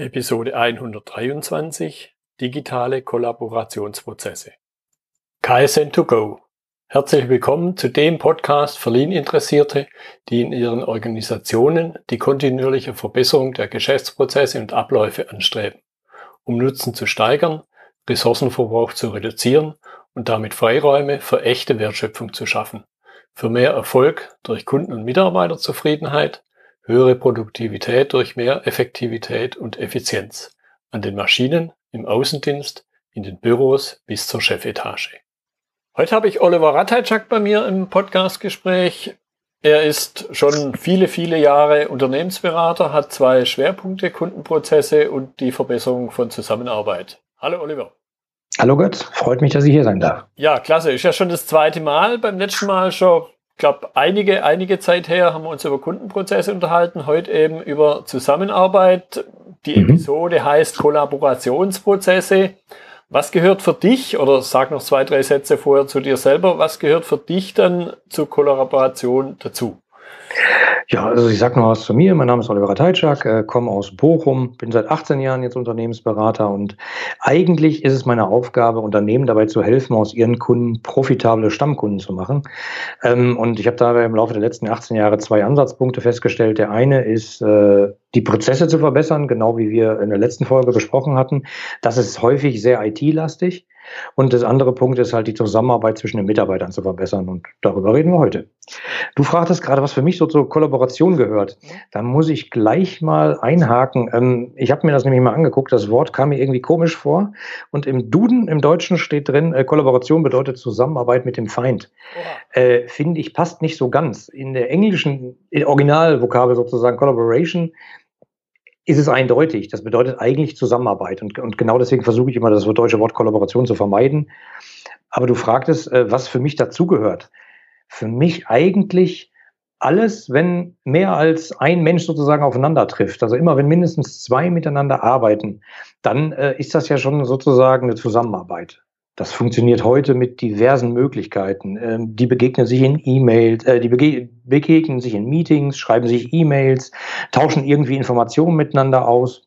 Episode 123 Digitale Kollaborationsprozesse. KSN2Go. Herzlich willkommen zu dem Podcast für Lean-Interessierte, die in ihren Organisationen die kontinuierliche Verbesserung der Geschäftsprozesse und Abläufe anstreben, um Nutzen zu steigern, Ressourcenverbrauch zu reduzieren und damit Freiräume für echte Wertschöpfung zu schaffen, für mehr Erfolg durch Kunden- und Mitarbeiterzufriedenheit, höhere Produktivität durch mehr Effektivität und Effizienz an den Maschinen, im Außendienst, in den Büros bis zur Chefetage. Heute habe ich Oliver Ratajczak bei mir im Podcastgespräch. Er ist schon viele, viele Jahre Unternehmensberater, hat zwei Schwerpunkte, Kundenprozesse und die Verbesserung von Zusammenarbeit. Hallo Oliver. Hallo Gott, freut mich, dass ich hier sein darf. Ja, klasse. Ist ja schon das zweite Mal. Beim letzten Mal schon glaube, einige, einige Zeit her haben wir uns über Kundenprozesse unterhalten, heute eben über Zusammenarbeit. Die mhm. Episode heißt Kollaborationsprozesse. Was gehört für dich, oder sag noch zwei, drei Sätze vorher zu dir selber, was gehört für dich dann zur Kollaboration dazu? Ja, also ich sage noch was zu mir. Mein Name ist Oliver Teitschak, äh, komme aus Bochum, bin seit 18 Jahren jetzt Unternehmensberater und eigentlich ist es meine Aufgabe, Unternehmen dabei zu helfen, aus ihren Kunden profitable Stammkunden zu machen. Ähm, und ich habe dabei im Laufe der letzten 18 Jahre zwei Ansatzpunkte festgestellt. Der eine ist, äh, die Prozesse zu verbessern, genau wie wir in der letzten Folge besprochen hatten. Das ist häufig sehr IT-lastig. Und das andere Punkt ist halt die Zusammenarbeit zwischen den Mitarbeitern zu verbessern. Und darüber reden wir heute. Du fragtest gerade, was für mich so zur Kollaboration gehört. Da muss ich gleich mal einhaken. Ähm, ich habe mir das nämlich mal angeguckt. Das Wort kam mir irgendwie komisch vor. Und im Duden, im Deutschen steht drin, äh, Kollaboration bedeutet Zusammenarbeit mit dem Feind. Äh, Finde ich passt nicht so ganz. In der englischen Originalvokabel sozusagen Collaboration ist es eindeutig. Das bedeutet eigentlich Zusammenarbeit. Und, und genau deswegen versuche ich immer, das deutsche Wort Kollaboration zu vermeiden. Aber du fragtest, äh, was für mich dazugehört. Für mich eigentlich alles, wenn mehr als ein Mensch sozusagen aufeinander trifft. Also immer, wenn mindestens zwei miteinander arbeiten, dann äh, ist das ja schon sozusagen eine Zusammenarbeit. Das funktioniert heute mit diversen Möglichkeiten. Ähm, die begegnen sich in E-Mails, äh, die bege begegnen sich in Meetings, schreiben sich E-Mails, tauschen irgendwie Informationen miteinander aus,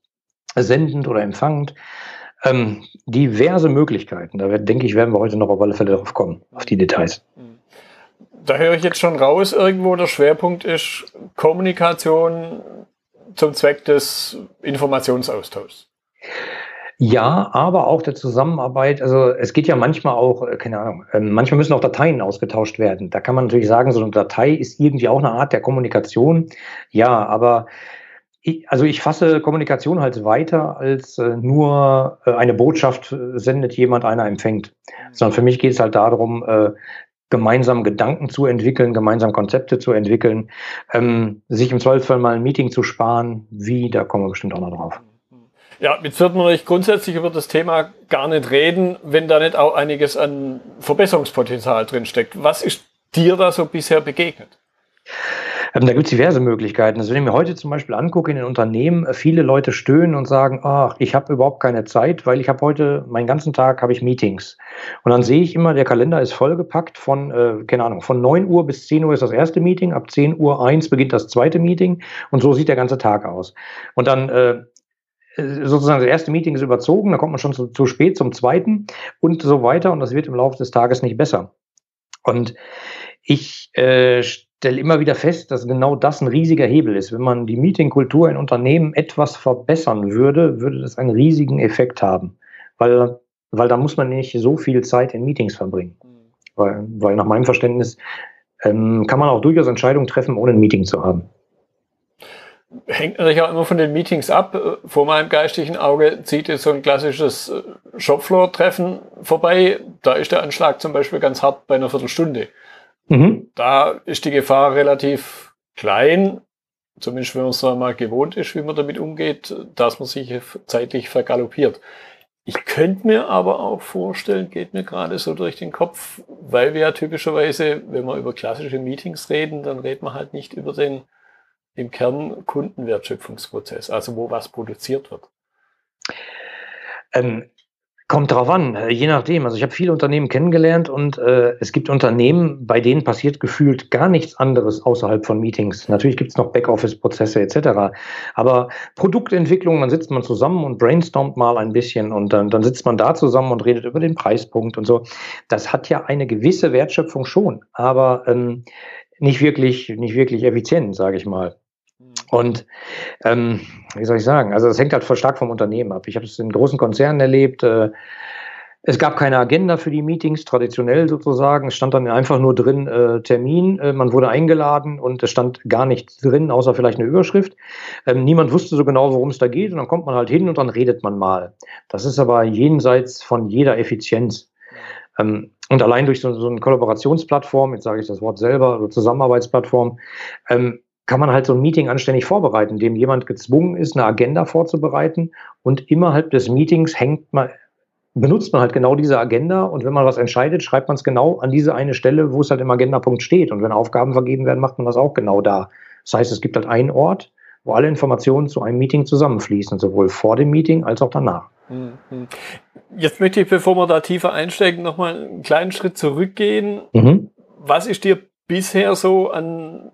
sendend oder empfangend. Ähm, diverse Möglichkeiten. Da denke ich, werden wir heute noch auf alle Fälle darauf kommen, auf die Details. Da höre ich jetzt schon raus, irgendwo der Schwerpunkt ist Kommunikation zum Zweck des Informationsaustauschs. Ja, aber auch der Zusammenarbeit. Also es geht ja manchmal auch, äh, keine Ahnung, ähm, manchmal müssen auch Dateien ausgetauscht werden. Da kann man natürlich sagen, so eine Datei ist irgendwie auch eine Art der Kommunikation. Ja, aber ich, also ich fasse Kommunikation halt weiter als äh, nur äh, eine Botschaft sendet jemand, einer empfängt. Sondern für mich geht es halt darum, gemeinsam Gedanken zu entwickeln, gemeinsam Konzepte zu entwickeln, ähm, sich im Zweifelsfall mal ein Meeting zu sparen. Wie, da kommen wir bestimmt auch noch drauf. Ja, jetzt wird man nicht grundsätzlich über das Thema gar nicht reden, wenn da nicht auch einiges an Verbesserungspotenzial drinsteckt. Was ist dir da so bisher begegnet? Ähm, da gibt es diverse Möglichkeiten. Also wenn ich mir heute zum Beispiel angucke in den Unternehmen, äh, viele Leute stöhnen und sagen, ach, ich habe überhaupt keine Zeit, weil ich habe heute, meinen ganzen Tag habe ich Meetings. Und dann sehe ich immer, der Kalender ist vollgepackt von, äh, keine Ahnung, von 9 Uhr bis 10 Uhr ist das erste Meeting, ab 10 Uhr 1 beginnt das zweite Meeting und so sieht der ganze Tag aus. Und dann äh, sozusagen das erste Meeting ist überzogen, dann kommt man schon zu, zu spät zum zweiten und so weiter und das wird im Laufe des Tages nicht besser. Und ich äh, stelle immer wieder fest, dass genau das ein riesiger Hebel ist. Wenn man die Meetingkultur in Unternehmen etwas verbessern würde, würde das einen riesigen Effekt haben, weil, weil da muss man nicht so viel Zeit in Meetings verbringen. Mhm. Weil, weil nach meinem Verständnis ähm, kann man auch durchaus Entscheidungen treffen, ohne ein Meeting zu haben hängt natürlich auch immer von den Meetings ab. Vor meinem geistigen Auge zieht jetzt so ein klassisches äh, Shopfloor-Treffen vorbei. Da ist der Anschlag zum Beispiel ganz hart bei einer Viertelstunde. Mhm. Da ist die Gefahr relativ klein, zumindest wenn man es mal gewohnt ist, wie man damit umgeht, dass man sich zeitlich vergaloppiert. Ich könnte mir aber auch vorstellen, geht mir gerade so durch den Kopf, weil wir ja typischerweise, wenn wir über klassische Meetings reden, dann reden wir halt nicht über den im Kern Kundenwertschöpfungsprozess, also wo was produziert wird? Ähm, Kommt drauf an, äh, je nachdem. Also ich habe viele Unternehmen kennengelernt und äh, es gibt Unternehmen, bei denen passiert gefühlt gar nichts anderes außerhalb von Meetings. Natürlich gibt es noch Backoffice-Prozesse etc. Aber Produktentwicklung, dann sitzt man zusammen und brainstormt mal ein bisschen und dann, dann sitzt man da zusammen und redet über den Preispunkt und so. Das hat ja eine gewisse Wertschöpfung schon, aber ähm, nicht wirklich, nicht wirklich effizient, sage ich mal. Und ähm, wie soll ich sagen? Also das hängt halt voll stark vom Unternehmen ab. Ich habe es in großen Konzernen erlebt. Äh, es gab keine Agenda für die Meetings, traditionell sozusagen. Es stand dann einfach nur drin äh, Termin. Äh, man wurde eingeladen und es stand gar nichts drin, außer vielleicht eine Überschrift. Ähm, niemand wusste so genau, worum es da geht. Und dann kommt man halt hin und dann redet man mal. Das ist aber jenseits von jeder Effizienz. Ähm, und allein durch so, so eine Kollaborationsplattform, jetzt sage ich das Wort selber, so Zusammenarbeitsplattform, ähm, kann man halt so ein Meeting anständig vorbereiten, indem jemand gezwungen ist, eine Agenda vorzubereiten und innerhalb des Meetings hängt man, benutzt man halt genau diese Agenda und wenn man was entscheidet, schreibt man es genau an diese eine Stelle, wo es halt im Agendapunkt steht. Und wenn Aufgaben vergeben werden, macht man das auch genau da. Das heißt, es gibt halt einen Ort, wo alle Informationen zu einem Meeting zusammenfließen, sowohl vor dem Meeting als auch danach. Mhm. Jetzt möchte ich, bevor wir da tiefer einsteigen, nochmal einen kleinen Schritt zurückgehen. Mhm. Was ist dir bisher so an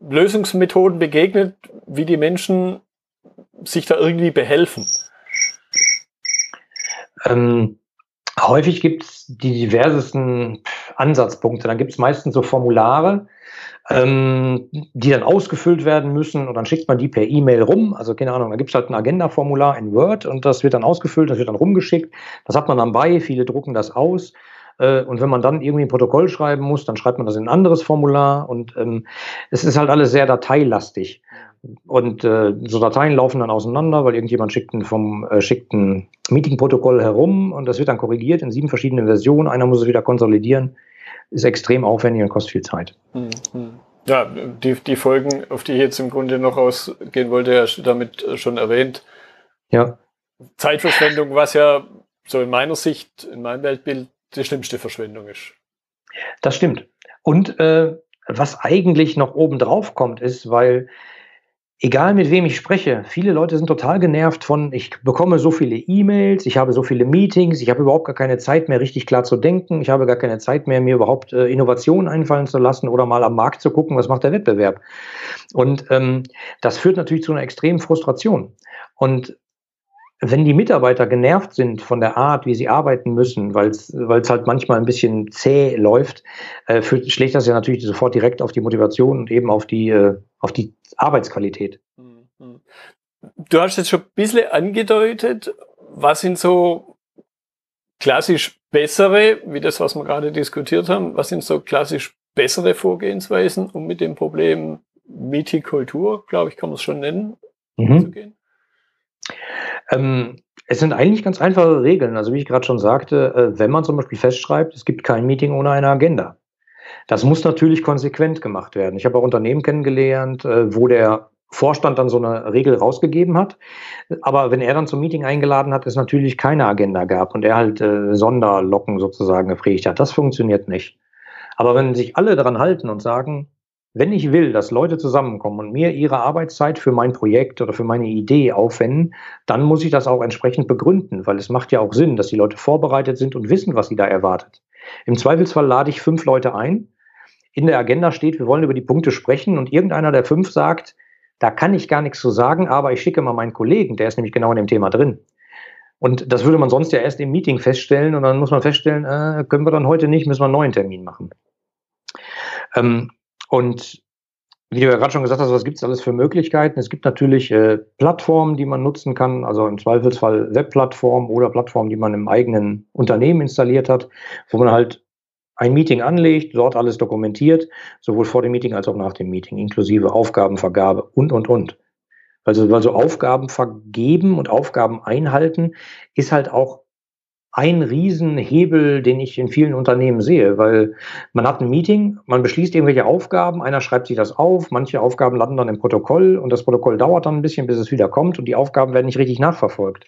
Lösungsmethoden begegnet, wie die Menschen sich da irgendwie behelfen? Ähm, häufig gibt es die diversesten Ansatzpunkte. Dann gibt es meistens so Formulare, ähm, die dann ausgefüllt werden müssen und dann schickt man die per E-Mail rum. Also keine Ahnung, da gibt es halt ein Agenda-Formular in Word und das wird dann ausgefüllt, das wird dann rumgeschickt. Das hat man dann bei, viele drucken das aus. Äh, und wenn man dann irgendwie ein Protokoll schreiben muss, dann schreibt man das in ein anderes Formular. Und ähm, es ist halt alles sehr dateilastig. Und äh, so Dateien laufen dann auseinander, weil irgendjemand schickt ein, vom, äh, schickt ein Meeting-Protokoll herum und das wird dann korrigiert in sieben verschiedenen Versionen. Einer muss es wieder konsolidieren. Ist extrem aufwendig und kostet viel Zeit. Mhm. Ja, die, die Folgen, auf die ich jetzt im Grunde noch ausgehen wollte, ja damit schon erwähnt. Ja. Zeitverschwendung, was ja so in meiner Sicht, in meinem Weltbild die schlimmste Verschwendung ist. Das stimmt. Und äh, was eigentlich noch oben drauf kommt, ist, weil egal mit wem ich spreche, viele Leute sind total genervt von, ich bekomme so viele E-Mails, ich habe so viele Meetings, ich habe überhaupt gar keine Zeit mehr, richtig klar zu denken, ich habe gar keine Zeit mehr, mir überhaupt äh, Innovationen einfallen zu lassen oder mal am Markt zu gucken, was macht der Wettbewerb. Und ähm, das führt natürlich zu einer extremen Frustration. Und wenn die Mitarbeiter genervt sind von der Art, wie sie arbeiten müssen, weil es halt manchmal ein bisschen zäh läuft, äh, für, schlägt das ja natürlich sofort direkt auf die Motivation und eben auf die, äh, auf die Arbeitsqualität. Mhm. Du hast jetzt schon ein bisschen angedeutet, was sind so klassisch bessere, wie das, was wir gerade diskutiert haben, was sind so klassisch bessere Vorgehensweisen, um mit dem Problem Meeting-Kultur, glaube ich, kann man es schon nennen, mhm. umzugehen? Ähm, es sind eigentlich ganz einfache Regeln. Also wie ich gerade schon sagte, äh, wenn man zum Beispiel festschreibt, es gibt kein Meeting ohne eine Agenda. Das muss natürlich konsequent gemacht werden. Ich habe auch Unternehmen kennengelernt, äh, wo der Vorstand dann so eine Regel rausgegeben hat. Aber wenn er dann zum Meeting eingeladen hat, es natürlich keine Agenda gab und er halt äh, Sonderlocken sozusagen geprägt hat. Das funktioniert nicht. Aber wenn sich alle daran halten und sagen, wenn ich will, dass Leute zusammenkommen und mir ihre Arbeitszeit für mein Projekt oder für meine Idee aufwenden, dann muss ich das auch entsprechend begründen, weil es macht ja auch Sinn, dass die Leute vorbereitet sind und wissen, was sie da erwartet. Im Zweifelsfall lade ich fünf Leute ein. In der Agenda steht, wir wollen über die Punkte sprechen und irgendeiner der fünf sagt, da kann ich gar nichts zu sagen, aber ich schicke mal meinen Kollegen, der ist nämlich genau in dem Thema drin. Und das würde man sonst ja erst im Meeting feststellen und dann muss man feststellen, äh, können wir dann heute nicht, müssen wir einen neuen Termin machen. Ähm, und wie du ja gerade schon gesagt hast, was gibt es alles für Möglichkeiten? Es gibt natürlich äh, Plattformen, die man nutzen kann, also im Zweifelsfall Webplattformen oder Plattformen, die man im eigenen Unternehmen installiert hat, wo man halt ein Meeting anlegt, dort alles dokumentiert, sowohl vor dem Meeting als auch nach dem Meeting, inklusive Aufgabenvergabe und, und, und. Also, also Aufgaben vergeben und Aufgaben einhalten ist halt auch ein Riesenhebel, den ich in vielen Unternehmen sehe, weil man hat ein Meeting, man beschließt irgendwelche Aufgaben, einer schreibt sich das auf, manche Aufgaben landen dann im Protokoll und das Protokoll dauert dann ein bisschen, bis es wieder kommt und die Aufgaben werden nicht richtig nachverfolgt.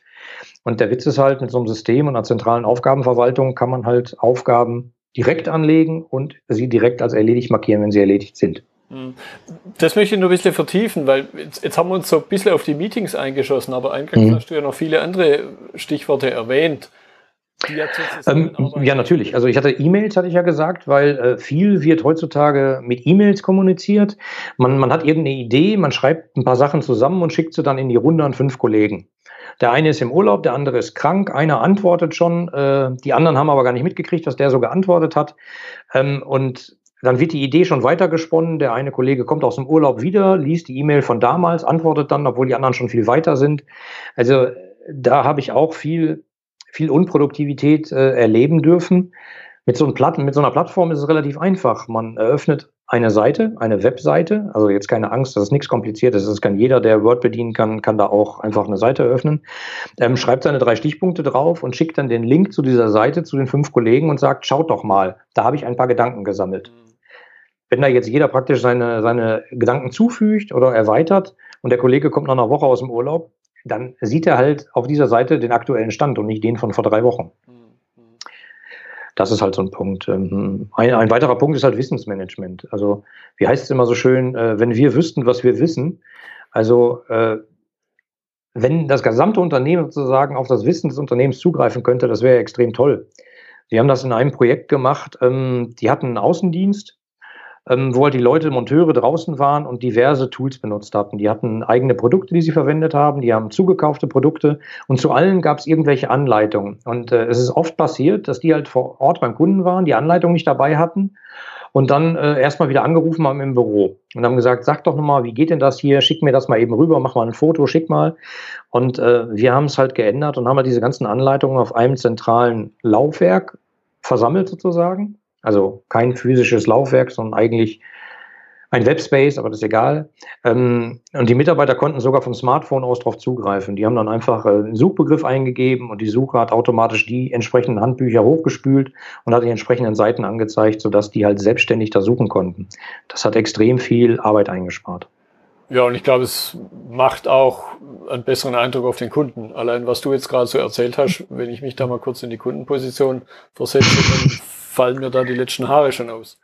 Und der Witz ist halt, mit so einem System und einer zentralen Aufgabenverwaltung kann man halt Aufgaben direkt anlegen und sie direkt als erledigt markieren, wenn sie erledigt sind. Hm. Das möchte ich nur ein bisschen vertiefen, weil jetzt, jetzt haben wir uns so ein bisschen auf die Meetings eingeschossen, aber eingangs mhm. hast du ja noch viele andere Stichworte erwähnt. Ähm, ja, natürlich. Also ich hatte E-Mails, hatte ich ja gesagt, weil äh, viel wird heutzutage mit E-Mails kommuniziert. Man, man hat irgendeine Idee, man schreibt ein paar Sachen zusammen und schickt sie dann in die Runde an fünf Kollegen. Der eine ist im Urlaub, der andere ist krank, einer antwortet schon, äh, die anderen haben aber gar nicht mitgekriegt, dass der so geantwortet hat. Ähm, und dann wird die Idee schon weitergesponnen. Der eine Kollege kommt aus dem Urlaub wieder, liest die E-Mail von damals, antwortet dann, obwohl die anderen schon viel weiter sind. Also da habe ich auch viel viel Unproduktivität äh, erleben dürfen. Mit so, mit so einer Plattform ist es relativ einfach. Man eröffnet eine Seite, eine Webseite. Also jetzt keine Angst, das ist nichts Kompliziertes. Das kann jeder, der Word bedienen kann, kann da auch einfach eine Seite eröffnen. Ähm, schreibt seine drei Stichpunkte drauf und schickt dann den Link zu dieser Seite zu den fünf Kollegen und sagt, schaut doch mal, da habe ich ein paar Gedanken gesammelt. Wenn da jetzt jeder praktisch seine, seine Gedanken zufügt oder erweitert und der Kollege kommt nach einer Woche aus dem Urlaub, dann sieht er halt auf dieser Seite den aktuellen Stand und nicht den von vor drei Wochen. Das ist halt so ein Punkt. Ähm, ein, ein weiterer Punkt ist halt Wissensmanagement. Also, wie heißt es immer so schön, äh, wenn wir wüssten, was wir wissen, also äh, wenn das gesamte Unternehmen sozusagen auf das Wissen des Unternehmens zugreifen könnte, das wäre extrem toll. Die haben das in einem Projekt gemacht, ähm, die hatten einen Außendienst, ähm, wo halt die Leute, Monteure draußen waren und diverse Tools benutzt hatten. Die hatten eigene Produkte, die sie verwendet haben, die haben zugekaufte Produkte und zu allen gab es irgendwelche Anleitungen. Und äh, es ist oft passiert, dass die halt vor Ort beim Kunden waren, die Anleitung nicht dabei hatten und dann äh, erstmal wieder angerufen haben im Büro und haben gesagt, sag doch nochmal, wie geht denn das hier? Schick mir das mal eben rüber, mach mal ein Foto, schick mal. Und äh, wir haben es halt geändert und haben halt diese ganzen Anleitungen auf einem zentralen Laufwerk versammelt sozusagen also kein physisches Laufwerk, sondern eigentlich ein Webspace, aber das ist egal. Ähm, und die Mitarbeiter konnten sogar vom Smartphone aus darauf zugreifen. Die haben dann einfach äh, einen Suchbegriff eingegeben und die Suche hat automatisch die entsprechenden Handbücher hochgespült und hat die entsprechenden Seiten angezeigt, sodass die halt selbstständig da suchen konnten. Das hat extrem viel Arbeit eingespart. Ja, und ich glaube, es macht auch einen besseren Eindruck auf den Kunden. Allein was du jetzt gerade so erzählt hast, wenn ich mich da mal kurz in die Kundenposition versetze, dann fallen mir da die letzten Haare schon aus.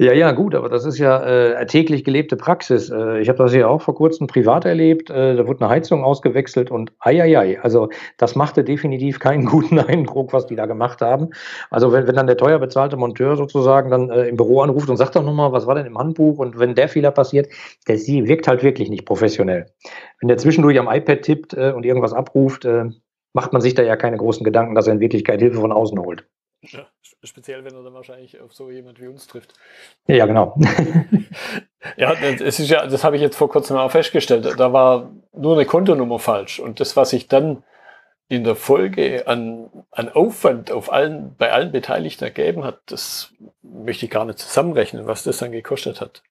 Ja, ja, gut, aber das ist ja äh, täglich gelebte Praxis. Äh, ich habe das ja auch vor kurzem privat erlebt. Äh, da wurde eine Heizung ausgewechselt und ei, also das machte definitiv keinen guten Eindruck, was die da gemacht haben. Also wenn, wenn dann der teuer bezahlte Monteur sozusagen dann äh, im Büro anruft und sagt doch nochmal, was war denn im Handbuch und wenn der Fehler passiert, der sie wirkt halt wirklich nicht professionell. Wenn der zwischendurch am iPad tippt äh, und irgendwas abruft, äh, macht man sich da ja keine großen Gedanken, dass er in Wirklichkeit Hilfe von außen holt. Ja, speziell, wenn er dann wahrscheinlich auf so jemand wie uns trifft. Ja, genau. ja, es ist ja, das habe ich jetzt vor kurzem auch festgestellt. Da war nur eine Kontonummer falsch. Und das, was ich dann in der Folge an, an Aufwand auf allen, bei allen Beteiligten ergeben hat, das möchte ich gar nicht zusammenrechnen, was das dann gekostet hat.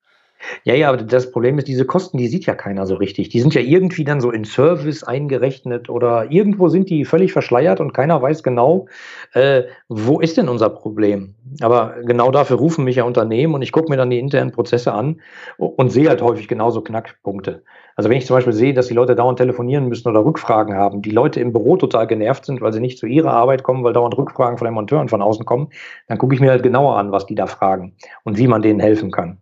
Ja, ja, aber das Problem ist, diese Kosten, die sieht ja keiner so richtig. Die sind ja irgendwie dann so in Service eingerechnet oder irgendwo sind die völlig verschleiert und keiner weiß genau, äh, wo ist denn unser Problem. Aber genau dafür rufen mich ja Unternehmen und ich gucke mir dann die internen Prozesse an und sehe halt häufig genauso Knackpunkte. Also wenn ich zum Beispiel sehe, dass die Leute dauernd telefonieren müssen oder Rückfragen haben, die Leute im Büro total genervt sind, weil sie nicht zu ihrer Arbeit kommen, weil dauernd Rückfragen von den Monteuren von außen kommen, dann gucke ich mir halt genauer an, was die da fragen und wie man denen helfen kann.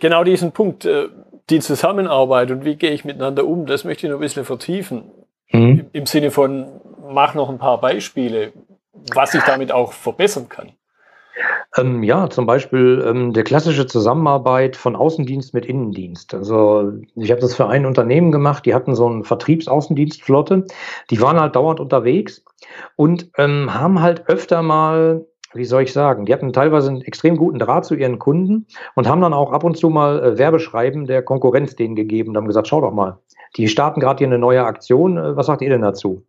Genau diesen Punkt, äh, die Zusammenarbeit und wie gehe ich miteinander um, das möchte ich noch ein bisschen vertiefen. Mhm. Im Sinne von, mach noch ein paar Beispiele, was ich damit auch verbessern kann. Ähm, ja, zum Beispiel ähm, der klassische Zusammenarbeit von Außendienst mit Innendienst. Also ich habe das für ein Unternehmen gemacht, die hatten so eine Vertriebsaußendienstflotte, die waren halt dauernd unterwegs und ähm, haben halt öfter mal wie soll ich sagen, die hatten teilweise einen extrem guten Draht zu ihren Kunden und haben dann auch ab und zu mal äh, Werbeschreiben der Konkurrenz denen gegeben und haben gesagt, schau doch mal, die starten gerade hier eine neue Aktion, äh, was sagt ihr denn dazu?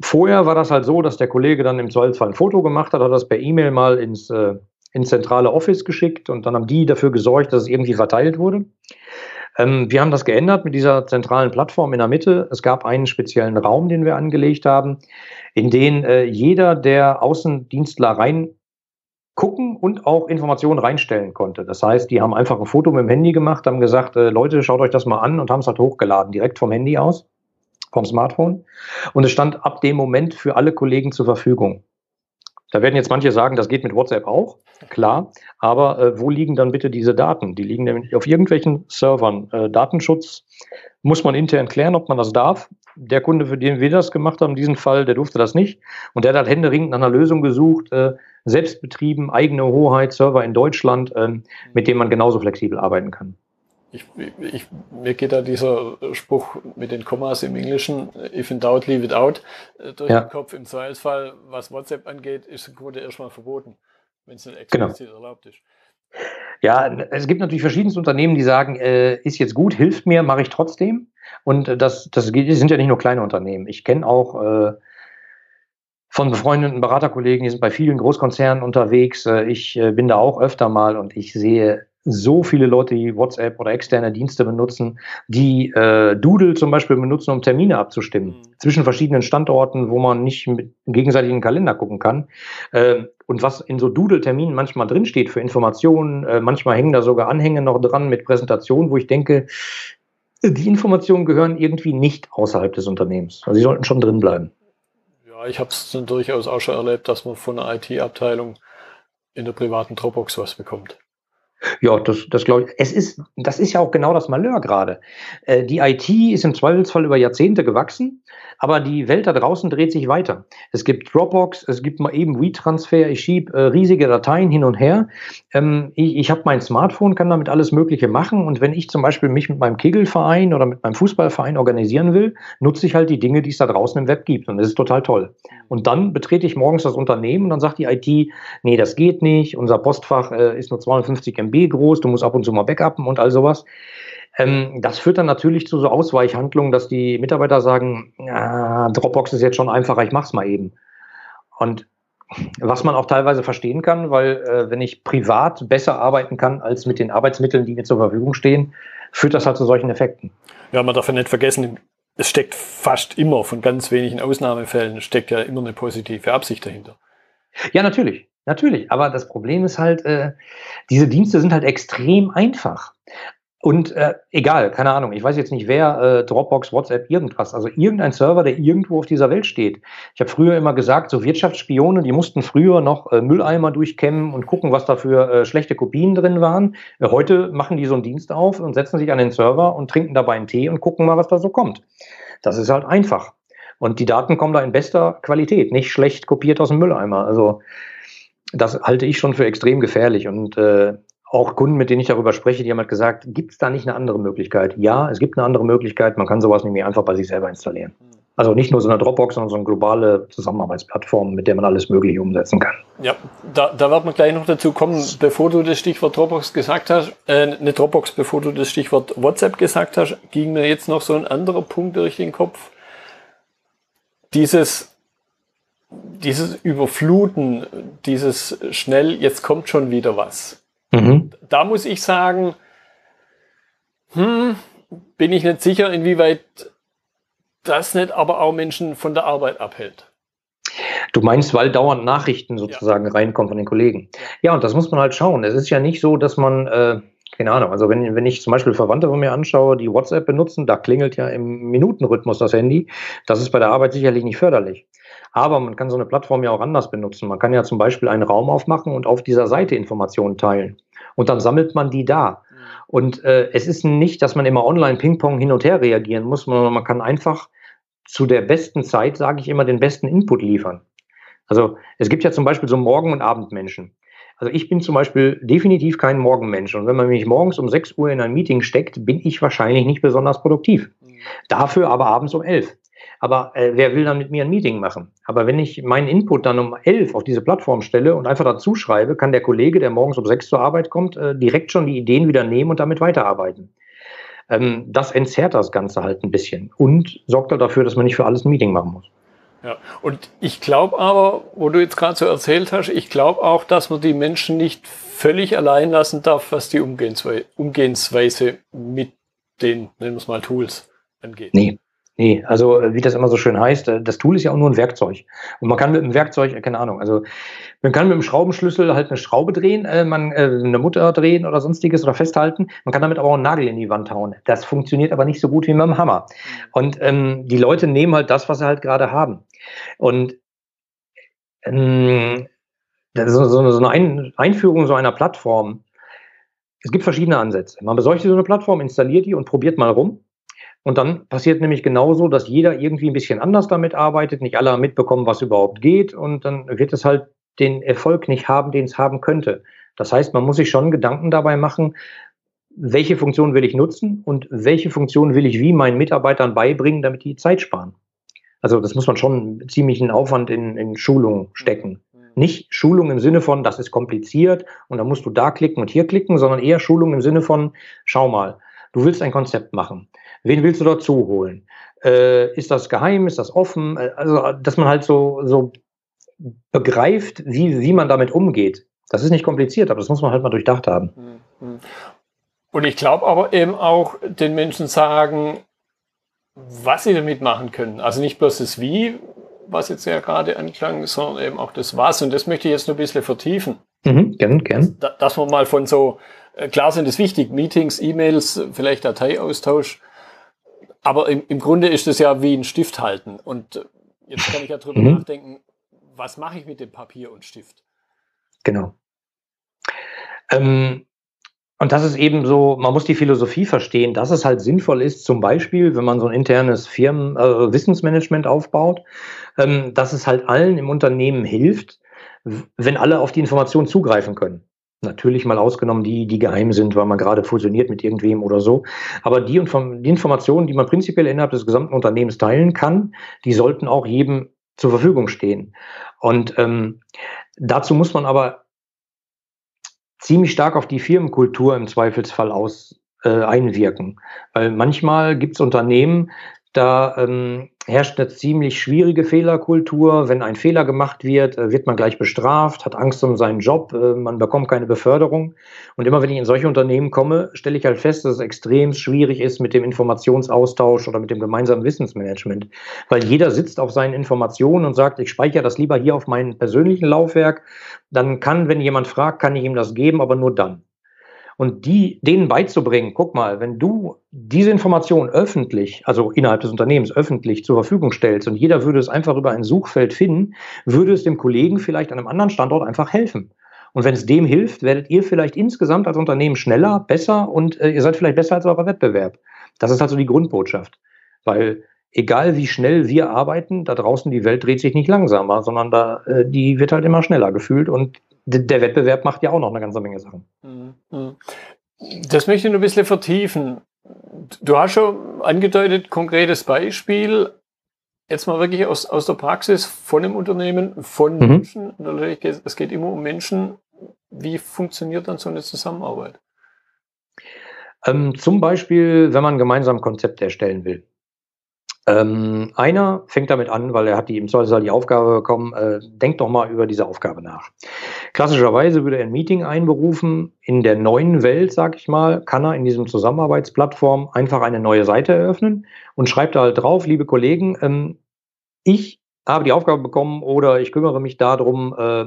Vorher war das halt so, dass der Kollege dann im Zweifelsfall ein Foto gemacht hat, hat das per E-Mail mal ins, äh, ins zentrale Office geschickt und dann haben die dafür gesorgt, dass es irgendwie verteilt wurde. Ähm, wir haben das geändert mit dieser zentralen Plattform in der Mitte. Es gab einen speziellen Raum, den wir angelegt haben, in den äh, jeder der Außendienstler rein gucken und auch Informationen reinstellen konnte. Das heißt, die haben einfach ein Foto mit dem Handy gemacht, haben gesagt, äh, Leute, schaut euch das mal an und haben es halt hochgeladen, direkt vom Handy aus, vom Smartphone. Und es stand ab dem Moment für alle Kollegen zur Verfügung. Da werden jetzt manche sagen, das geht mit WhatsApp auch, klar. Aber äh, wo liegen dann bitte diese Daten? Die liegen nämlich auf irgendwelchen Servern. Äh, Datenschutz muss man intern klären, ob man das darf. der Kunde, für den wir das gemacht haben, in diesem Fall, der durfte das nicht. Und der hat halt händeringend nach einer Lösung gesucht, äh, selbstbetrieben, eigene Hoheit, Server in Deutschland, ähm, mit dem man genauso flexibel arbeiten kann. Ich, ich, mir geht da dieser Spruch mit den Kommas im Englischen, if in doubt, leave it out, äh, durch ja. den Kopf. Im Zweifelsfall, was WhatsApp angeht, ist im Grunde erstmal verboten, wenn es nicht genau. explizit genau. erlaubt ist. Ja, es gibt natürlich verschiedenste Unternehmen, die sagen, äh, ist jetzt gut, hilft mir, mache ich trotzdem. Und äh, das, das sind ja nicht nur kleine Unternehmen. Ich kenne auch äh, von befreundeten Beraterkollegen, die sind bei vielen Großkonzernen unterwegs. Äh, ich äh, bin da auch öfter mal und ich sehe so viele Leute, die WhatsApp oder externe Dienste benutzen, die äh, Doodle zum Beispiel benutzen, um Termine abzustimmen mhm. zwischen verschiedenen Standorten, wo man nicht mit gegenseitig in den Kalender gucken kann. Äh, und was in so Doodle-Terminen manchmal drinsteht für Informationen, äh, manchmal hängen da sogar Anhänge noch dran mit Präsentationen, wo ich denke, die Informationen gehören irgendwie nicht außerhalb des Unternehmens. Also sie sollten schon drin bleiben. Ja, ich habe es durchaus auch schon erlebt, dass man von einer IT-Abteilung in der privaten Dropbox was bekommt. Ja, das, das glaube ich. Es ist, das ist ja auch genau das Malheur gerade. Äh, die IT ist im Zweifelsfall über Jahrzehnte gewachsen, aber die Welt da draußen dreht sich weiter. Es gibt Dropbox, es gibt mal eben WeTransfer, ich schiebe äh, riesige Dateien hin und her. Ähm, ich ich habe mein Smartphone, kann damit alles Mögliche machen und wenn ich zum Beispiel mich mit meinem Kegelverein oder mit meinem Fußballverein organisieren will, nutze ich halt die Dinge, die es da draußen im Web gibt und das ist total toll. Und dann betrete ich morgens das Unternehmen und dann sagt die IT, nee, das geht nicht, unser Postfach äh, ist nur 250 MB MB groß, du musst ab und zu mal backuppen und all sowas. Ähm, das führt dann natürlich zu so Ausweichhandlungen, dass die Mitarbeiter sagen, ja, Dropbox ist jetzt schon einfacher, ich mach's mal eben. Und was man auch teilweise verstehen kann, weil äh, wenn ich privat besser arbeiten kann als mit den Arbeitsmitteln, die mir zur Verfügung stehen, führt das halt zu solchen Effekten. Ja, man darf ja nicht vergessen, es steckt fast immer, von ganz wenigen Ausnahmefällen, steckt ja immer eine positive Absicht dahinter. Ja, natürlich. Natürlich, aber das Problem ist halt, äh, diese Dienste sind halt extrem einfach. Und äh, egal, keine Ahnung, ich weiß jetzt nicht, wer äh, Dropbox, WhatsApp, irgendwas, also irgendein Server, der irgendwo auf dieser Welt steht. Ich habe früher immer gesagt, so Wirtschaftsspione, die mussten früher noch äh, Mülleimer durchkämmen und gucken, was da für äh, schlechte Kopien drin waren. Äh, heute machen die so einen Dienst auf und setzen sich an den Server und trinken dabei einen Tee und gucken mal, was da so kommt. Das ist halt einfach. Und die Daten kommen da in bester Qualität, nicht schlecht kopiert aus dem Mülleimer. Also das halte ich schon für extrem gefährlich. Und äh, auch Kunden, mit denen ich darüber spreche, die haben halt gesagt, gibt es da nicht eine andere Möglichkeit? Ja, es gibt eine andere Möglichkeit. Man kann sowas nämlich einfach bei sich selber installieren. Also nicht nur so eine Dropbox, sondern so eine globale Zusammenarbeitsplattform, mit der man alles Mögliche umsetzen kann. Ja, da, da wird man gleich noch dazu kommen, bevor du das Stichwort Dropbox gesagt hast, äh, eine Dropbox, bevor du das Stichwort WhatsApp gesagt hast, ging mir jetzt noch so ein anderer Punkt durch den Kopf. Dieses dieses Überfluten, dieses schnell, jetzt kommt schon wieder was. Mhm. Da muss ich sagen, hm, bin ich nicht sicher, inwieweit das nicht aber auch Menschen von der Arbeit abhält. Du meinst, weil dauernd Nachrichten sozusagen ja. reinkommen von den Kollegen. Ja, und das muss man halt schauen. Es ist ja nicht so, dass man, äh, keine Ahnung, also wenn, wenn ich zum Beispiel Verwandte von mir anschaue, die WhatsApp benutzen, da klingelt ja im Minutenrhythmus das Handy. Das ist bei der Arbeit sicherlich nicht förderlich. Aber man kann so eine Plattform ja auch anders benutzen. Man kann ja zum Beispiel einen Raum aufmachen und auf dieser Seite Informationen teilen. Und dann sammelt man die da. Mhm. Und äh, es ist nicht, dass man immer online Ping-Pong hin und her reagieren muss, sondern man kann einfach zu der besten Zeit, sage ich immer, den besten Input liefern. Also es gibt ja zum Beispiel so Morgen- und Abendmenschen. Also ich bin zum Beispiel definitiv kein Morgenmensch. Und wenn man mich morgens um 6 Uhr in ein Meeting steckt, bin ich wahrscheinlich nicht besonders produktiv. Mhm. Dafür aber abends um 11. Aber äh, wer will dann mit mir ein Meeting machen? Aber wenn ich meinen Input dann um elf auf diese Plattform stelle und einfach dazu schreibe, kann der Kollege, der morgens um sechs zur Arbeit kommt, äh, direkt schon die Ideen wieder nehmen und damit weiterarbeiten. Ähm, das entzerrt das Ganze halt ein bisschen und sorgt halt dafür, dass man nicht für alles ein Meeting machen muss. Ja, und ich glaube aber, wo du jetzt gerade so erzählt hast, ich glaube auch, dass man die Menschen nicht völlig allein lassen darf, was die Umgehensweise, Umgehensweise mit den, nennen wir es mal, Tools angeht. Nee, Nee, also äh, wie das immer so schön heißt, äh, das Tool ist ja auch nur ein Werkzeug. Und man kann mit dem Werkzeug, äh, keine Ahnung, also man kann mit dem Schraubenschlüssel halt eine Schraube drehen, äh, man äh, eine Mutter drehen oder sonstiges oder festhalten. Man kann damit aber auch einen Nagel in die Wand hauen. Das funktioniert aber nicht so gut wie mit dem Hammer. Und ähm, die Leute nehmen halt das, was sie halt gerade haben. Und ähm, das ist so eine, so eine Einführung so einer Plattform. Es gibt verschiedene Ansätze. Man besorgt sich so eine Plattform, installiert die und probiert mal rum. Und dann passiert nämlich genauso, dass jeder irgendwie ein bisschen anders damit arbeitet, nicht alle mitbekommen, was überhaupt geht und dann wird es halt den Erfolg nicht haben, den es haben könnte. Das heißt, man muss sich schon Gedanken dabei machen, welche Funktion will ich nutzen und welche Funktion will ich wie meinen Mitarbeitern beibringen, damit die Zeit sparen. Also das muss man schon ziemlichen Aufwand in, in Schulung stecken. Mhm. Nicht Schulung im Sinne von, das ist kompliziert und dann musst du da klicken und hier klicken, sondern eher Schulung im Sinne von, schau mal, du willst ein Konzept machen. Wen willst du dazu holen? Äh, ist das geheim? Ist das offen? Äh, also, dass man halt so, so begreift, wie, wie man damit umgeht. Das ist nicht kompliziert, aber das muss man halt mal durchdacht haben. Mhm. Und ich glaube aber eben auch den Menschen sagen, was sie damit machen können. Also nicht bloß das Wie, was jetzt ja gerade anklang, sondern eben auch das Was. Und das möchte ich jetzt nur ein bisschen vertiefen. Mhm, gern, gern. Dass, dass wir mal von so, äh, klar sind es wichtig, Meetings, E-Mails, vielleicht Dateiaustausch. Aber im, im Grunde ist es ja wie ein Stift halten. Und äh, jetzt kann ich ja drüber mhm. nachdenken, was mache ich mit dem Papier und Stift? Genau. Ähm, und das ist eben so, man muss die Philosophie verstehen, dass es halt sinnvoll ist, zum Beispiel, wenn man so ein internes Firmen-Wissensmanagement äh, aufbaut, ähm, dass es halt allen im Unternehmen hilft, wenn alle auf die Information zugreifen können. Natürlich mal ausgenommen die, die geheim sind, weil man gerade fusioniert mit irgendwem oder so. Aber die, die Informationen, die man prinzipiell innerhalb des gesamten Unternehmens teilen kann, die sollten auch jedem zur Verfügung stehen. Und ähm, dazu muss man aber ziemlich stark auf die Firmenkultur im Zweifelsfall aus äh, einwirken. Weil manchmal gibt es Unternehmen, da ähm, herrscht eine ziemlich schwierige Fehlerkultur. Wenn ein Fehler gemacht wird, äh, wird man gleich bestraft, hat Angst um seinen Job, äh, man bekommt keine Beförderung. Und immer wenn ich in solche Unternehmen komme, stelle ich halt fest, dass es extrem schwierig ist mit dem Informationsaustausch oder mit dem gemeinsamen Wissensmanagement. Weil jeder sitzt auf seinen Informationen und sagt, ich speichere das lieber hier auf meinem persönlichen Laufwerk. Dann kann, wenn jemand fragt, kann ich ihm das geben, aber nur dann und die, denen beizubringen, guck mal, wenn du diese Information öffentlich, also innerhalb des Unternehmens öffentlich zur Verfügung stellst und jeder würde es einfach über ein Suchfeld finden, würde es dem Kollegen vielleicht an einem anderen Standort einfach helfen. Und wenn es dem hilft, werdet ihr vielleicht insgesamt als Unternehmen schneller, besser und äh, ihr seid vielleicht besser als euer Wettbewerb. Das ist also die Grundbotschaft. Weil egal wie schnell wir arbeiten, da draußen die Welt dreht sich nicht langsamer, sondern da äh, die wird halt immer schneller gefühlt und der Wettbewerb macht ja auch noch eine ganze Menge Sachen. Mhm. Das möchte ich nur ein bisschen vertiefen. Du hast schon angedeutet, konkretes Beispiel. Jetzt mal wirklich aus, aus der Praxis von einem Unternehmen, von mhm. Menschen. Natürlich, es geht immer um Menschen. Wie funktioniert dann so eine Zusammenarbeit? Ähm, zum Beispiel, wenn man gemeinsam ein Konzept erstellen will. Ähm, einer fängt damit an, weil er hat die im Zweifelsfall die Aufgabe bekommen, äh, denkt doch mal über diese Aufgabe nach. Klassischerweise würde er ein Meeting einberufen. In der neuen Welt, sag ich mal, kann er in diesem Zusammenarbeitsplattform einfach eine neue Seite eröffnen und schreibt da halt drauf, liebe Kollegen, ähm, ich habe die Aufgabe bekommen oder ich kümmere mich darum, äh,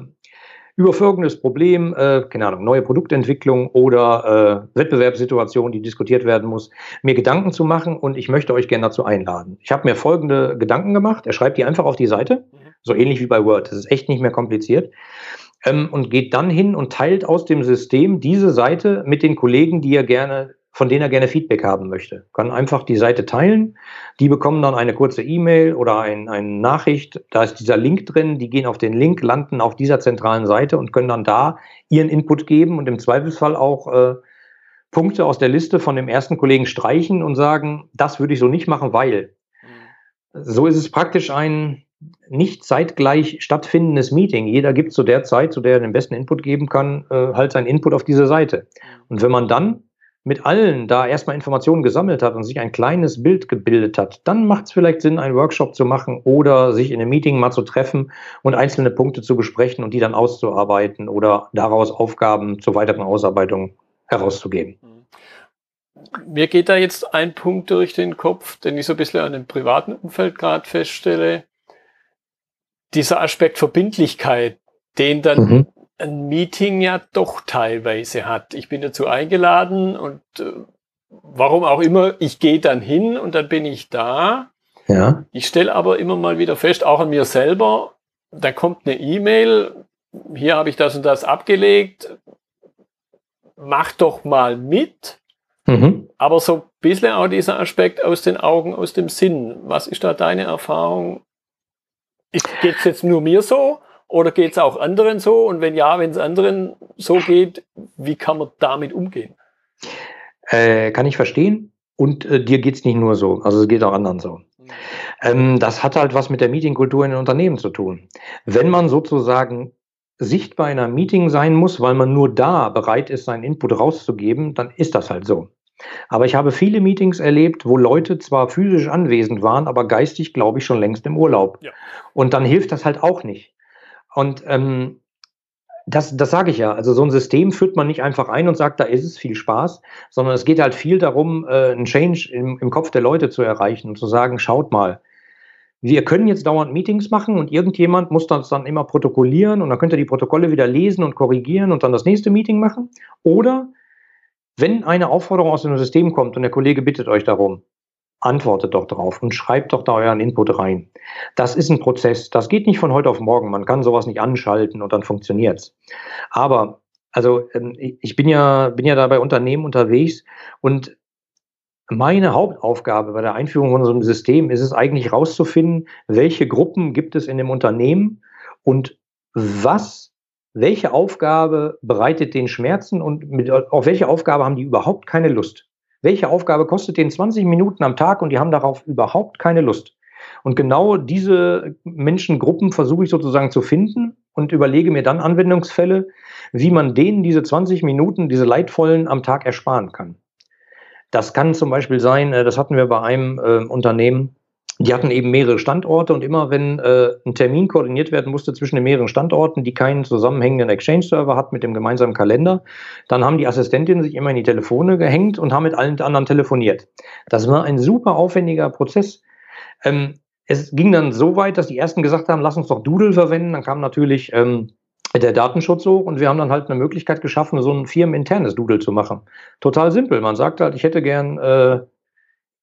über folgendes Problem, äh, keine Ahnung, neue Produktentwicklung oder äh, Wettbewerbssituation, die diskutiert werden muss, mir Gedanken zu machen und ich möchte euch gerne dazu einladen. Ich habe mir folgende Gedanken gemacht. Er schreibt die einfach auf die Seite, so ähnlich wie bei Word. Das ist echt nicht mehr kompliziert. Ähm, und geht dann hin und teilt aus dem System diese Seite mit den Kollegen, die er gerne von denen er gerne Feedback haben möchte. Kann einfach die Seite teilen. Die bekommen dann eine kurze E-Mail oder ein, eine Nachricht. Da ist dieser Link drin. Die gehen auf den Link, landen auf dieser zentralen Seite und können dann da ihren Input geben und im Zweifelsfall auch äh, Punkte aus der Liste von dem ersten Kollegen streichen und sagen, das würde ich so nicht machen, weil. So ist es praktisch ein nicht zeitgleich stattfindendes Meeting. Jeder gibt zu der Zeit, zu der er den besten Input geben kann, äh, halt seinen Input auf diese Seite. Und wenn man dann mit allen da erstmal Informationen gesammelt hat und sich ein kleines Bild gebildet hat, dann macht es vielleicht Sinn, einen Workshop zu machen oder sich in einem Meeting mal zu treffen und einzelne Punkte zu besprechen und die dann auszuarbeiten oder daraus Aufgaben zur weiteren Ausarbeitung herauszugeben. Mir geht da jetzt ein Punkt durch den Kopf, den ich so ein bisschen an dem privaten Umfeld gerade feststelle. Dieser Aspekt Verbindlichkeit, den dann mhm ein Meeting ja doch teilweise hat. Ich bin dazu eingeladen und äh, warum auch immer, ich gehe dann hin und dann bin ich da. Ja. Ich stelle aber immer mal wieder fest, auch an mir selber, da kommt eine E-Mail, hier habe ich das und das abgelegt, mach doch mal mit. Mhm. Aber so ein bisschen auch dieser Aspekt aus den Augen, aus dem Sinn. Was ist da deine Erfahrung? Geht es jetzt nur mir so oder geht es auch anderen so? Und wenn ja, wenn es anderen so geht, wie kann man damit umgehen? Äh, kann ich verstehen. Und äh, dir geht es nicht nur so, also es geht auch anderen so. Mhm. Ähm, das hat halt was mit der Meetingkultur in den Unternehmen zu tun. Wenn man sozusagen sichtbar in einem Meeting sein muss, weil man nur da bereit ist, seinen Input rauszugeben, dann ist das halt so. Aber ich habe viele Meetings erlebt, wo Leute zwar physisch anwesend waren, aber geistig, glaube ich, schon längst im Urlaub. Ja. Und dann hilft das halt auch nicht. Und ähm, das, das sage ich ja. Also so ein System führt man nicht einfach ein und sagt, da ist es viel Spaß, sondern es geht halt viel darum, äh, einen Change im, im Kopf der Leute zu erreichen und zu sagen, schaut mal, wir können jetzt dauernd Meetings machen und irgendjemand muss das dann immer protokollieren und dann könnt ihr die Protokolle wieder lesen und korrigieren und dann das nächste Meeting machen. Oder wenn eine Aufforderung aus dem System kommt und der Kollege bittet euch darum, antwortet doch drauf und schreibt doch da euren Input rein. Das ist ein Prozess. Das geht nicht von heute auf morgen. Man kann sowas nicht anschalten und dann funktioniert's. Aber also ähm, ich bin ja bin ja da bei Unternehmen unterwegs und meine Hauptaufgabe bei der Einführung von unserem System ist es eigentlich herauszufinden, welche Gruppen gibt es in dem Unternehmen und was, welche Aufgabe bereitet den Schmerzen und mit, auf welche Aufgabe haben die überhaupt keine Lust? Welche Aufgabe kostet den 20 Minuten am Tag und die haben darauf überhaupt keine Lust? Und genau diese Menschengruppen versuche ich sozusagen zu finden und überlege mir dann Anwendungsfälle, wie man denen diese 20 Minuten, diese leidvollen am Tag ersparen kann. Das kann zum Beispiel sein, äh, das hatten wir bei einem äh, Unternehmen, die hatten eben mehrere Standorte und immer wenn äh, ein Termin koordiniert werden musste zwischen den mehreren Standorten, die keinen zusammenhängenden Exchange-Server hat mit dem gemeinsamen Kalender, dann haben die Assistentinnen sich immer in die Telefone gehängt und haben mit allen anderen telefoniert. Das war ein super aufwendiger Prozess. Ähm, es ging dann so weit, dass die ersten gesagt haben, lass uns doch Doodle verwenden. Dann kam natürlich ähm, der Datenschutz hoch und wir haben dann halt eine Möglichkeit geschaffen, so ein firmeninternes Doodle zu machen. Total simpel. Man sagt halt, ich hätte gern, äh,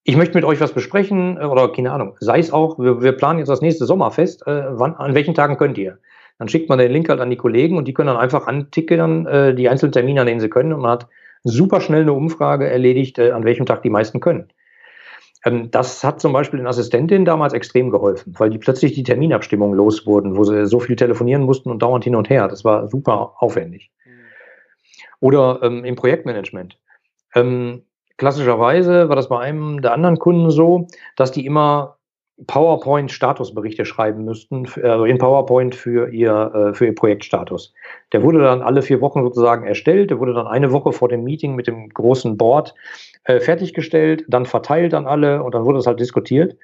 ich möchte mit euch was besprechen äh, oder keine Ahnung, sei es auch, wir, wir planen jetzt das nächste Sommerfest, äh, wann, an welchen Tagen könnt ihr? Dann schickt man den Link halt an die Kollegen und die können dann einfach antickern, äh, die einzelnen Termine, an denen sie können und man hat super schnell eine Umfrage erledigt, äh, an welchem Tag die meisten können. Ähm, das hat zum Beispiel den Assistentinnen damals extrem geholfen, weil die plötzlich die Terminabstimmung los wurden, wo sie so viel telefonieren mussten und dauernd hin und her. Das war super aufwendig. Mhm. Oder ähm, im Projektmanagement. Ähm, klassischerweise war das bei einem der anderen Kunden so, dass die immer PowerPoint-Statusberichte schreiben müssten, also in PowerPoint für ihr, äh, für ihr Projektstatus. Der wurde dann alle vier Wochen sozusagen erstellt. Der wurde dann eine Woche vor dem Meeting mit dem großen Board äh, fertiggestellt, dann verteilt an alle und dann wurde es halt diskutiert.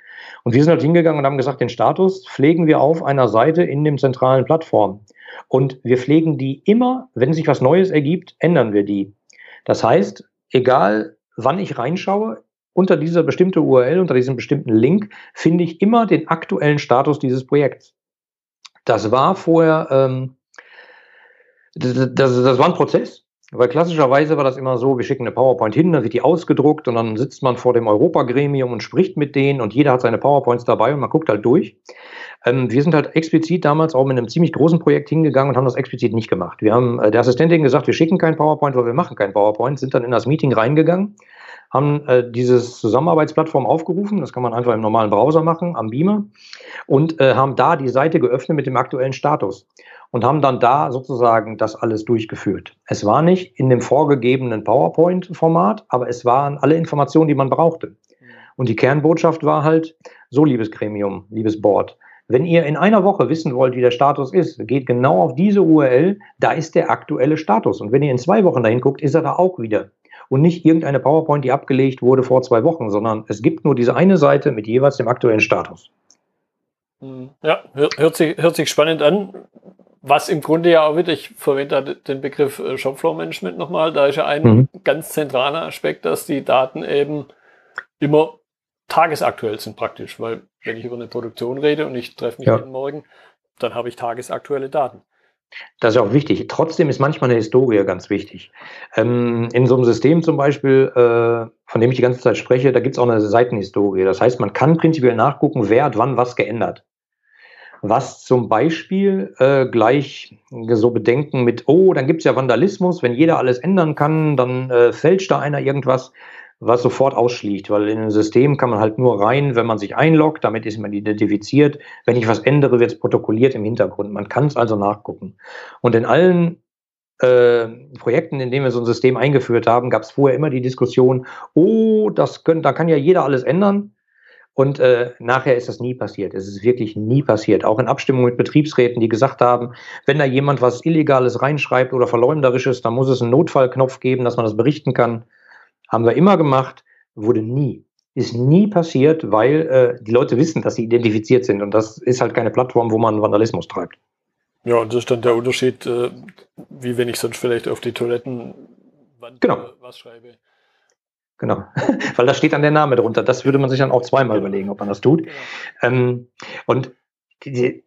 Und wir sind halt hingegangen und haben gesagt, den Status pflegen wir auf einer Seite in dem zentralen Plattform. Und wir pflegen die immer, wenn sich was Neues ergibt, ändern wir die. Das heißt, egal wann ich reinschaue, unter dieser bestimmten URL, unter diesem bestimmten Link, finde ich immer den aktuellen Status dieses Projekts. Das war vorher, ähm, das, das, das war ein Prozess. Weil klassischerweise war das immer so, wir schicken eine PowerPoint hin, dann wird die ausgedruckt und dann sitzt man vor dem Europagremium und spricht mit denen und jeder hat seine PowerPoints dabei und man guckt halt durch. Ähm, wir sind halt explizit damals auch mit einem ziemlich großen Projekt hingegangen und haben das explizit nicht gemacht. Wir haben äh, der Assistentin gesagt, wir schicken kein PowerPoint, weil wir machen kein PowerPoint, sind dann in das Meeting reingegangen, haben äh, dieses Zusammenarbeitsplattform aufgerufen, das kann man einfach im normalen Browser machen, am Beamer, und äh, haben da die Seite geöffnet mit dem aktuellen Status und haben dann da sozusagen das alles durchgeführt. Es war nicht in dem vorgegebenen PowerPoint-Format, aber es waren alle Informationen, die man brauchte. Und die Kernbotschaft war halt, so liebes Gremium, liebes Board, wenn ihr in einer Woche wissen wollt, wie der Status ist, geht genau auf diese URL, da ist der aktuelle Status. Und wenn ihr in zwei Wochen dahin guckt, ist er da auch wieder. Und nicht irgendeine PowerPoint, die abgelegt wurde vor zwei Wochen, sondern es gibt nur diese eine Seite mit jeweils dem aktuellen Status. Ja, hört sich, hört sich spannend an. Was im Grunde ja auch wieder, ich verwende den Begriff äh, Shopfloor Management nochmal, da ist ja ein mhm. ganz zentraler Aspekt, dass die Daten eben immer tagesaktuell sind praktisch, weil wenn ich über eine Produktion rede und ich treffe mich ja. jeden Morgen, dann habe ich tagesaktuelle Daten. Das ist auch wichtig. Trotzdem ist manchmal eine Historie ganz wichtig. Ähm, in so einem System zum Beispiel, äh, von dem ich die ganze Zeit spreche, da gibt es auch eine Seitenhistorie. Das heißt, man kann prinzipiell nachgucken, wer hat wann was geändert. was zum Beispiel äh, gleich so Bedenken mit, oh, dann gibt es ja Vandalismus, wenn jeder alles ändern kann, dann äh, fälscht da einer irgendwas, was sofort ausschließt, weil in ein System kann man halt nur rein, wenn man sich einloggt, damit ist man identifiziert. Wenn ich was ändere, wird es protokolliert im Hintergrund. Man kann es also nachgucken. Und in allen äh, Projekten, in denen wir so ein System eingeführt haben, gab es vorher immer die Diskussion, oh, das können, da kann ja jeder alles ändern. Und äh, nachher ist das nie passiert. Es ist wirklich nie passiert. Auch in Abstimmung mit Betriebsräten, die gesagt haben, wenn da jemand was Illegales reinschreibt oder Verleumderisches, dann muss es einen Notfallknopf geben, dass man das berichten kann. Haben wir immer gemacht, wurde nie. Ist nie passiert, weil äh, die Leute wissen, dass sie identifiziert sind. Und das ist halt keine Plattform, wo man Vandalismus treibt. Ja, und das ist dann der Unterschied, äh, wie wenn ich sonst vielleicht auf die Toilettenwand genau. was schreibe. Genau, weil da steht dann der Name drunter. Das würde man sich dann auch zweimal genau. überlegen, ob man das tut. Genau. Ähm, und die,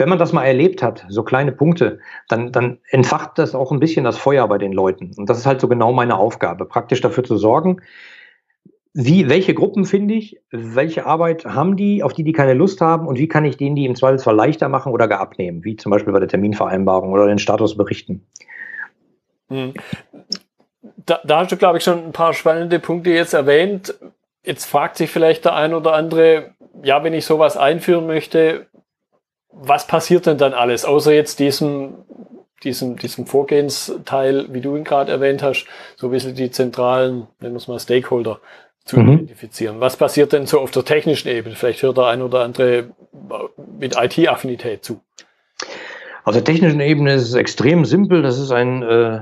wenn man das mal erlebt hat, so kleine Punkte, dann, dann entfacht das auch ein bisschen das Feuer bei den Leuten. Und das ist halt so genau meine Aufgabe, praktisch dafür zu sorgen, wie, welche Gruppen finde ich, welche Arbeit haben die, auf die die keine Lust haben und wie kann ich denen die im Zweifelsfall leichter machen oder gar abnehmen, wie zum Beispiel bei der Terminvereinbarung oder den Statusberichten. Hm da, da hast du, glaube ich, schon ein paar spannende Punkte jetzt erwähnt. Jetzt fragt sich vielleicht der ein oder andere, ja, wenn ich sowas einführen möchte, was passiert denn dann alles, außer jetzt diesem, diesem, diesem Vorgehensteil, wie du ihn gerade erwähnt hast, so ein bisschen die zentralen, nennen wir es mal Stakeholder zu mhm. identifizieren. Was passiert denn so auf der technischen Ebene? Vielleicht hört der ein oder andere mit IT-Affinität zu. Auf der technischen Ebene ist es extrem simpel. Das ist ein äh,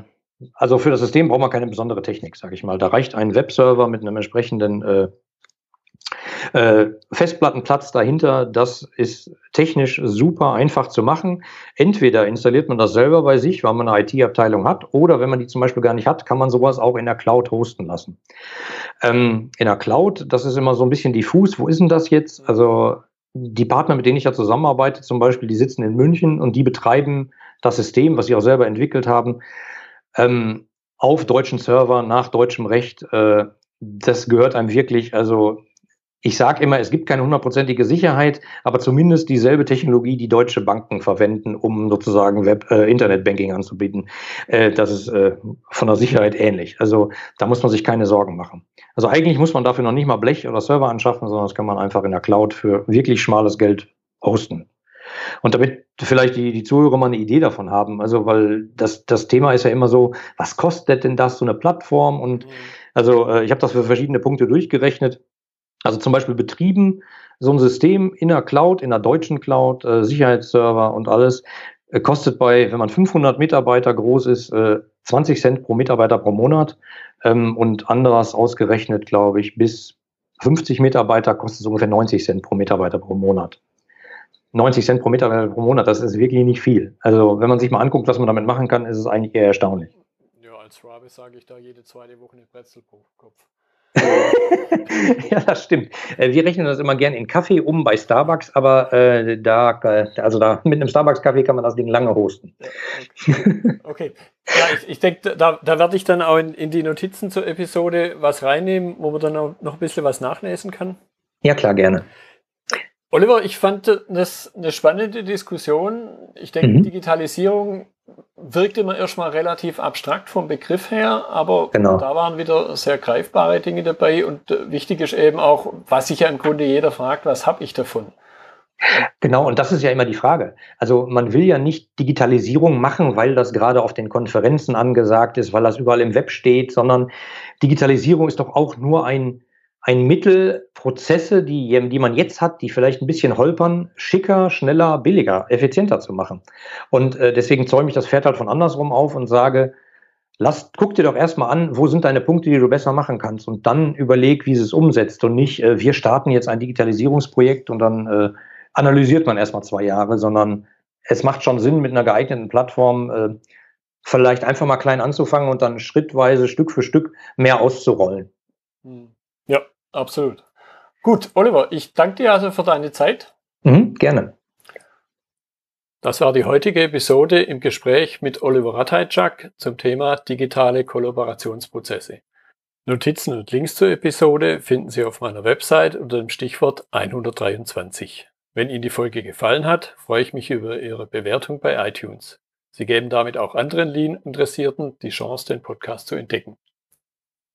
also für das System braucht man keine besondere Technik, sage ich mal. Da reicht ein Webserver mit einem entsprechenden äh, äh, Festplattenplatz dahinter. Das ist technisch super einfach zu machen. Entweder installiert man das selber bei sich, weil man eine IT-Abteilung hat, oder wenn man die zum Beispiel gar nicht hat, kann man sowas auch in der Cloud hosten lassen. Ähm, in der Cloud, das ist immer so ein bisschen diffus. Wo ist denn das jetzt? Also die Partner, mit denen ich ja zusammenarbeite, zum Beispiel, die sitzen in München und die betreiben das System, was sie auch selber entwickelt haben, ähm, auf deutschen Server nach deutschem Recht. Äh, das gehört einem wirklich, also ich sage immer, es gibt keine hundertprozentige Sicherheit, aber zumindest dieselbe Technologie, die deutsche Banken verwenden, um sozusagen Web, äh, Internetbanking anzubieten. Äh, das ist äh, von der Sicherheit ähnlich. Also da muss man sich keine Sorgen machen. Also eigentlich muss man dafür noch nicht mal Blech oder Server anschaffen, sondern das kann man einfach in der Cloud für wirklich schmales Geld hosten. Und damit vielleicht die, die Zuhörer mal eine Idee davon haben, also weil das, das Thema ist ja immer so, was kostet denn das, so eine Plattform? Und mhm. also äh, ich habe das für verschiedene Punkte durchgerechnet. Also zum Beispiel betrieben, so ein System in der Cloud, in der deutschen Cloud, äh, Sicherheitsserver und alles, äh, kostet bei, wenn man 500 Mitarbeiter groß ist, äh, 20 Cent pro Mitarbeiter pro Monat ähm, und anderes ausgerechnet, glaube ich, bis 50 Mitarbeiter kostet es ungefähr 90 Cent pro Mitarbeiter pro Monat. 90 Cent pro Mitarbeiter pro Monat, das ist wirklich nicht viel. Also wenn man sich mal anguckt, was man damit machen kann, ist es eigentlich eher erstaunlich. Ja, als Rabe sage ich da jede zweite Woche eine Brezel pro Kopf. Ja, das stimmt. Äh, wir rechnen das immer gern in Kaffee um bei Starbucks, aber äh, da, äh, also da mit einem Starbucks-Kaffee kann man das Ding lange hosten. Okay. okay. Ja, ich, ich denke, da, da werde ich dann auch in, in, die Notizen zur Episode was reinnehmen, wo man dann auch noch ein bisschen was nachlesen kann. Ja, klar, gerne. Oliver, ich fand das eine spannende Diskussion. Ich denke, mhm. Digitalisierung wirkt immer erstmal relativ abstrakt vom Begriff her, aber genau. da waren wieder sehr greifbare Dinge dabei und äh, wichtig ist eben auch, was sich ja im Grunde jeder fragt, was habe ich davon? Genau, und das ist ja immer die Frage. Also man will ja nicht Digitalisierung machen, weil das gerade auf den Konferenzen angesagt ist, weil das überall im Web steht, sondern Digitalisierung ist doch auch nur ein ein Mittel, Prozesse, die, die man jetzt hat, die vielleicht ein bisschen holpern, schicker, schneller, billiger, effizienter zu machen. Und äh, deswegen zäume ich das Pferd halt von andersrum auf und sage, lass, guck dir doch erstmal an, wo sind deine Punkte, die du besser machen kannst und dann überleg, wie sie es umsetzt und nicht, äh, wir starten jetzt ein Digitalisierungsprojekt und dann äh, analysiert man erstmal zwei Jahre, sondern es macht schon Sinn, mit einer geeigneten Plattform äh, vielleicht einfach mal klein anzufangen und dann schrittweise, Stück für Stück mehr auszurollen. Hm. Absolut. Gut, Oliver, ich danke dir also für deine Zeit. Mhm, gerne. Das war die heutige Episode im Gespräch mit Oliver Ratajczak zum Thema digitale Kollaborationsprozesse. Notizen und Links zur Episode finden Sie auf meiner Website unter dem Stichwort 123. Wenn Ihnen die Folge gefallen hat, freue ich mich über Ihre Bewertung bei iTunes. Sie geben damit auch anderen Lean-Interessierten die Chance, den Podcast zu entdecken.